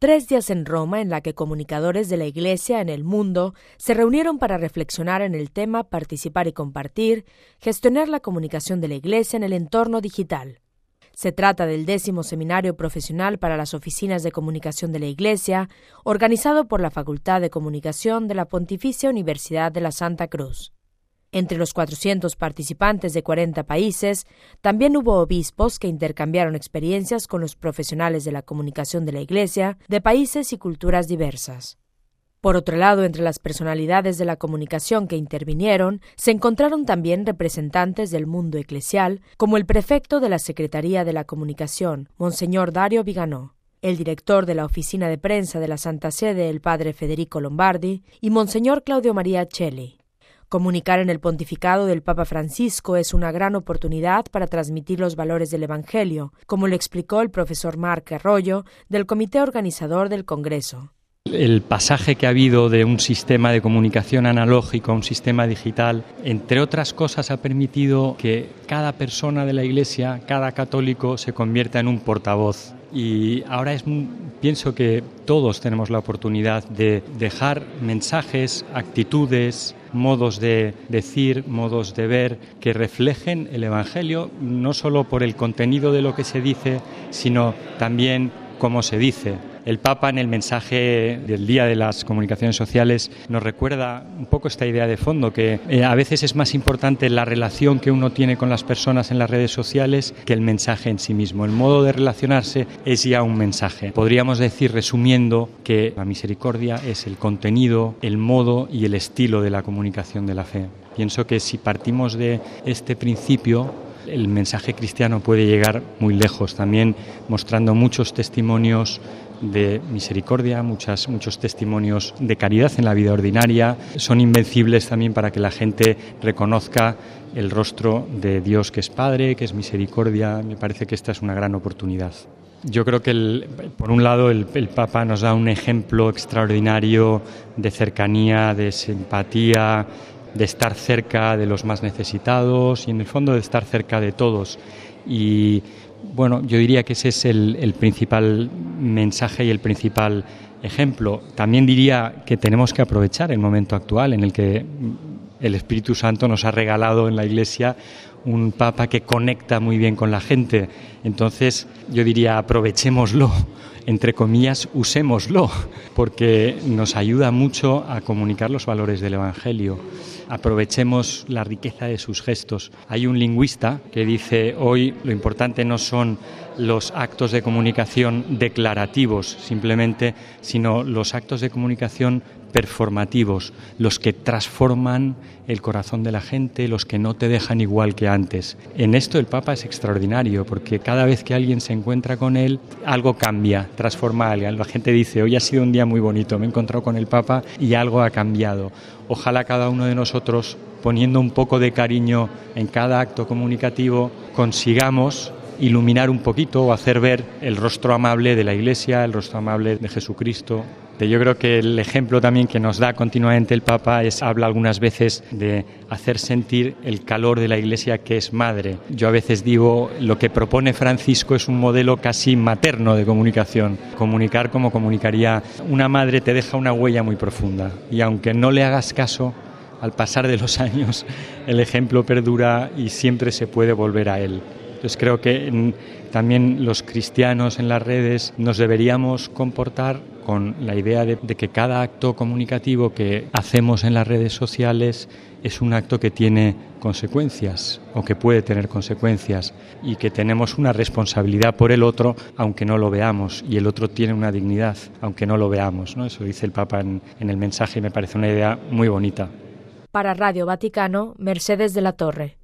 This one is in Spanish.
Tres días en Roma en la que comunicadores de la Iglesia en el mundo se reunieron para reflexionar en el tema Participar y compartir, gestionar la comunicación de la Iglesia en el entorno digital. Se trata del décimo seminario profesional para las oficinas de comunicación de la Iglesia, organizado por la Facultad de Comunicación de la Pontificia Universidad de la Santa Cruz. Entre los 400 participantes de 40 países, también hubo obispos que intercambiaron experiencias con los profesionales de la comunicación de la Iglesia de países y culturas diversas. Por otro lado, entre las personalidades de la comunicación que intervinieron, se encontraron también representantes del mundo eclesial, como el prefecto de la Secretaría de la Comunicación, Monseñor Dario Viganó, el director de la Oficina de Prensa de la Santa Sede, el padre Federico Lombardi, y Monseñor Claudio María Celli. Comunicar en el pontificado del Papa Francisco es una gran oportunidad para transmitir los valores del Evangelio, como lo explicó el profesor Marc Arroyo del comité organizador del Congreso. El pasaje que ha habido de un sistema de comunicación analógico a un sistema digital, entre otras cosas, ha permitido que cada persona de la Iglesia, cada católico, se convierta en un portavoz y ahora es, pienso que todos tenemos la oportunidad de dejar mensajes, actitudes, modos de decir, modos de ver que reflejen el Evangelio, no solo por el contenido de lo que se dice, sino también cómo se dice. El Papa en el mensaje del Día de las Comunicaciones Sociales nos recuerda un poco esta idea de fondo, que eh, a veces es más importante la relación que uno tiene con las personas en las redes sociales que el mensaje en sí mismo. El modo de relacionarse es ya un mensaje. Podríamos decir, resumiendo, que la misericordia es el contenido, el modo y el estilo de la comunicación de la fe. Pienso que si partimos de este principio, el mensaje cristiano puede llegar muy lejos, también mostrando muchos testimonios de misericordia, muchas, muchos testimonios de caridad en la vida ordinaria. Son invencibles también para que la gente reconozca el rostro de Dios que es Padre, que es misericordia. Me parece que esta es una gran oportunidad. Yo creo que, por un lado, el, el, Papa nos da un ejemplo extraordinario de cercanía, de simpatía, de estar cerca de los más necesitados y, en el fondo, de estar cerca de todos. Y bueno, yo diría que ese es el, principal mensaje y el principal ejemplo. También diría que tenemos que aprovechar el momento actual en el que el Espíritu Santo nos ha regalado en la Iglesia un Papa que conecta muy bien con la gente. Entonces, yo diría, aprovechémoslo, entre comillas, usémoslo, porque nos ayuda mucho a comunicar los valores del Evangelio aprovechemos la riqueza de sus gestos. Hay un lingüista que dice hoy lo importante no son los actos de comunicación declarativos simplemente, sino los actos de comunicación performativos, los que transforman el corazón de la gente, los que no te dejan igual que En esto el Papa es extraordinario, porque cada vez que alguien se encuentra con él, algo cambia, transforma a alguien. La gente dice, hoy ha sido un día muy bonito, me he encontrado con el Papa y algo ha cambiado. Ojalá cada uno de nosotros, poniendo un poco de cariño en cada acto comunicativo, consigamos iluminar un poquito o hacer ver el rostro amable de la Iglesia, el rostro amable de Jesucristo, yo creo que el ejemplo también que nos da continuamente el Papa es habla algunas veces de hacer sentir el calor de la Iglesia que es madre. Yo a veces digo lo que propone Francisco es un modelo casi materno de comunicación. Comunicar como comunicaría una madre te deja una huella muy profunda y aunque no le hagas caso al pasar de los años el ejemplo perdura y siempre se puede volver a él. Entonces creo que también los cristianos en las redes nos deberíamos comportar con la idea de, que cada acto comunicativo que hacemos en las redes sociales es un acto que tiene consecuencias o que puede tener consecuencias y que tenemos una responsabilidad por el otro aunque no lo veamos y el otro tiene una dignidad aunque no lo veamos. Eso dice el Papa en, en el mensaje y me parece una idea muy bonita. Para Radio Vaticano, Mercedes de la Torre.